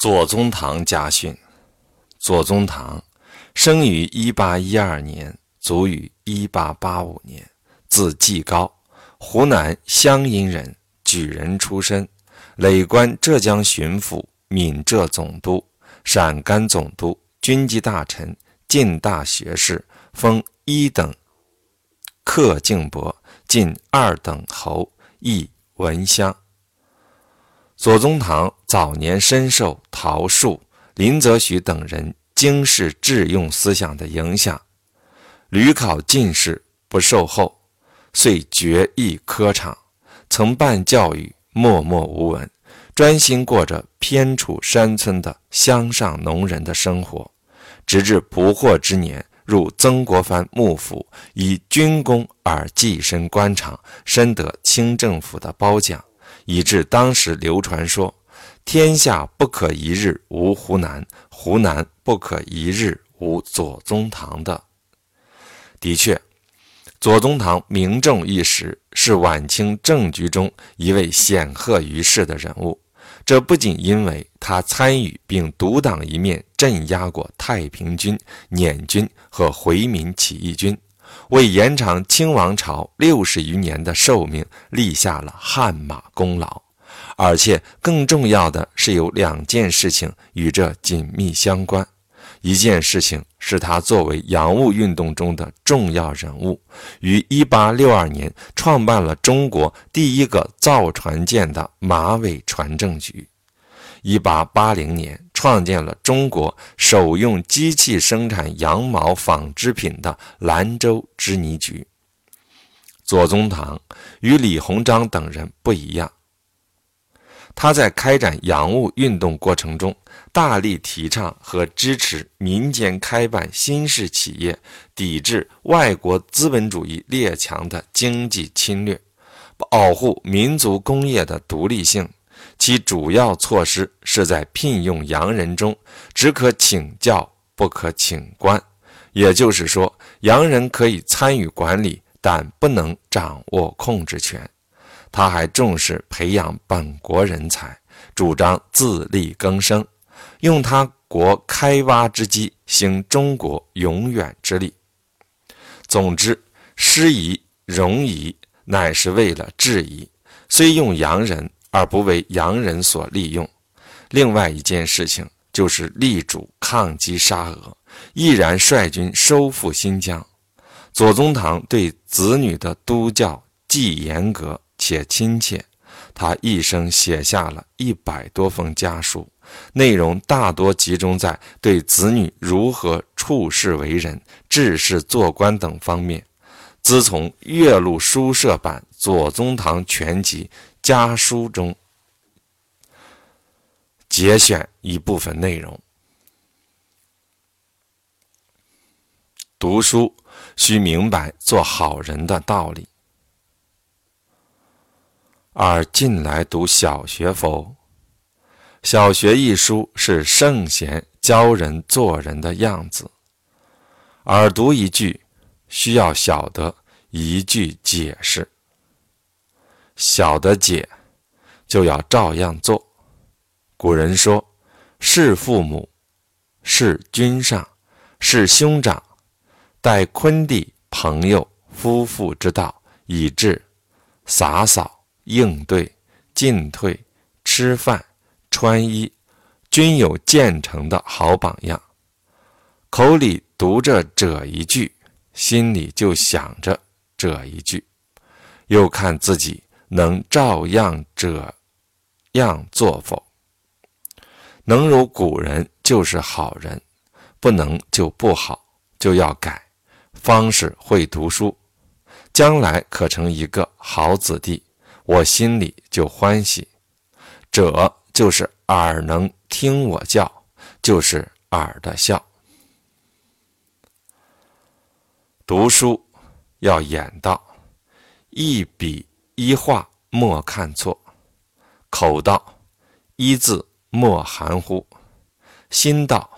左宗棠家训：左宗棠，生于一八一二年，卒于一八八五年，字季高，湖南湘阴人，举人出身，累官浙江巡抚、闽浙总督、陕甘总督、军机大臣、进大学士，封一等客敬伯，进二等侯，谥文襄。左宗棠早年深受陶树、林则徐等人经世致用思想的影响，屡考进士不受后，遂决意科场，曾办教育，默默无闻，专心过着偏处山村的乡上农人的生活，直至不惑之年，入曾国藩幕府，以军功而跻身官场，深得清政府的褒奖。以致当时流传说：“天下不可一日无湖南，湖南不可一日无左宗棠。”的的确，左宗棠名重一时，是晚清政局中一位显赫于世的人物。这不仅因为他参与并独当一面镇压过太平军、捻军和回民起义军。为延长清王朝六十余年的寿命立下了汗马功劳，而且更重要的是有两件事情与这紧密相关。一件事情是他作为洋务运动中的重要人物，于1862年创办了中国第一个造船舰的马尾船政局；1880年。创建了中国首用机器生产羊毛纺织品的兰州织泥局。左宗棠与李鸿章等人不一样，他在开展洋务运动过程中，大力提倡和支持民间开办新式企业，抵制外国资本主义列强的经济侵略，保护民族工业的独立性。其主要措施是在聘用洋人中，只可请教，不可请官。也就是说，洋人可以参与管理，但不能掌握控制权。他还重视培养本国人才，主张自力更生，用他国开挖之机，兴中国永远之力。总之，师夷、容夷乃是为了质疑，虽用洋人。而不为洋人所利用。另外一件事情就是力主抗击沙俄，毅然率军收复新疆。左宗棠对子女的督教既严格且亲切，他一生写下了一百多封家书，内容大多集中在对子女如何处世为人、治世做官等方面。自从岳麓书社版《左宗棠全集》。家书中节选一部分内容：读书需明白做好人的道理。而近来读小学否？小学一书是圣贤教人做人的样子，而读一句需要晓得一句解释。小的解，就要照样做。古人说：“事父母，事君上，事兄长，待坤弟朋友夫妇之道，以致洒扫应对进退吃饭穿衣，均有建成的好榜样。”口里读着这一句，心里就想着这一句，又看自己。能照样这样做否？能如古人就是好人，不能就不好，就要改。方是会读书，将来可成一个好子弟，我心里就欢喜。这就是耳能听我教，就是耳的孝。读书要眼道，一笔。一画莫看错，口道一字莫含糊，心道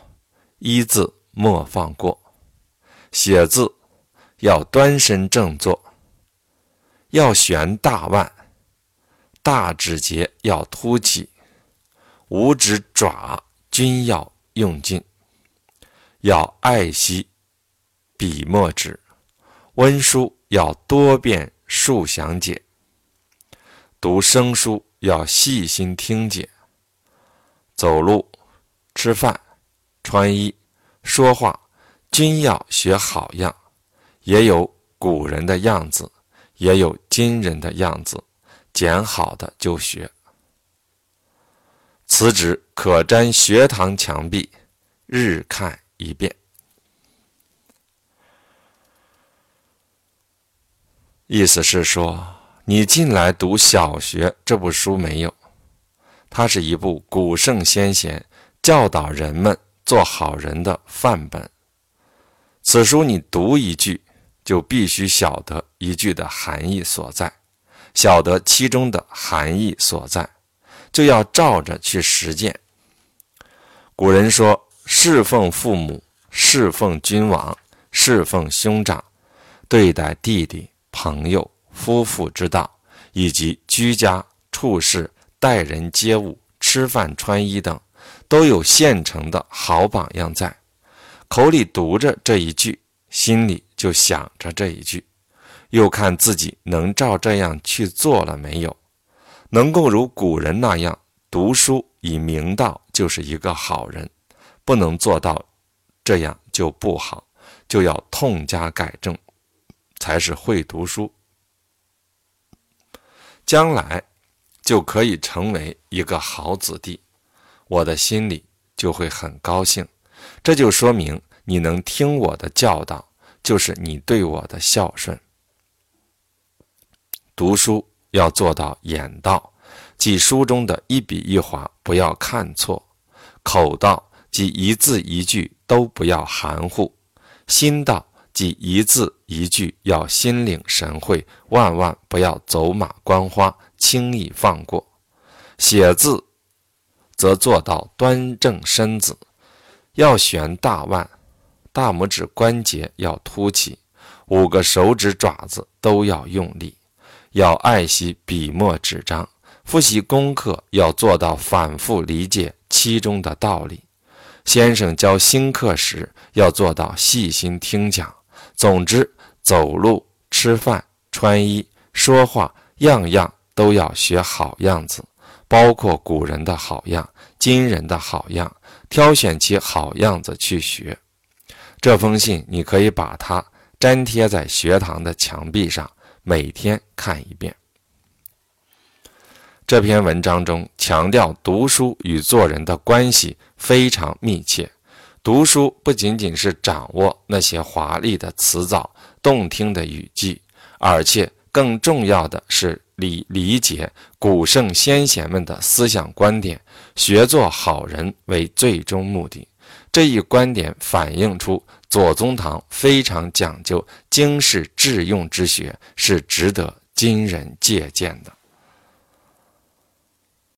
一字莫放过。写字要端身正坐，要悬大腕，大指节要凸起，五指爪均要用劲，要爱惜笔墨纸。温书要多遍数详解，读生书要细心听解。走路、吃饭、穿衣、说话，均要学好样，也有古人的样子，也有今人的样子，捡好的就学。此纸可粘学堂墙壁，日看一遍。意思是说，你进来读小学这部书没有？它是一部古圣先贤教导人们做好人的范本。此书你读一句，就必须晓得一句的含义所在，晓得其中的含义所在，就要照着去实践。古人说：“侍奉父母，侍奉君王，侍奉兄长，对待弟弟。”朋友、夫妇之道，以及居家处事、待人接物、吃饭穿衣等，都有现成的好榜样在。口里读着这一句，心里就想着这一句，又看自己能照这样去做了没有。能够如古人那样读书以明道，就是一个好人；不能做到这样，就不好，就要痛加改正。才是会读书，将来就可以成为一个好子弟，我的心里就会很高兴。这就说明你能听我的教导，就是你对我的孝顺。读书要做到眼道，即书中的一笔一划不要看错；口道，即一字一句都不要含糊；心道。即一字一句要心领神会，万万不要走马观花，轻易放过。写字则做到端正身子，要悬大腕，大拇指关节要凸起，五个手指爪子都要用力，要爱惜笔墨纸张。复习功课要做到反复理解其中的道理。先生教新课时要做到细心听讲。总之，走路、吃饭、穿衣、说话，样样都要学好样子，包括古人的好样、今人的好样，挑选其好样子去学。这封信你可以把它粘贴在学堂的墙壁上，每天看一遍。这篇文章中强调读书与做人的关系非常密切。读书不仅仅是掌握那些华丽的词藻、动听的语句，而且更重要的是理理解古圣先贤们的思想观点，学做好人为最终目的。这一观点反映出左宗棠非常讲究经世致用之学，是值得今人借鉴的。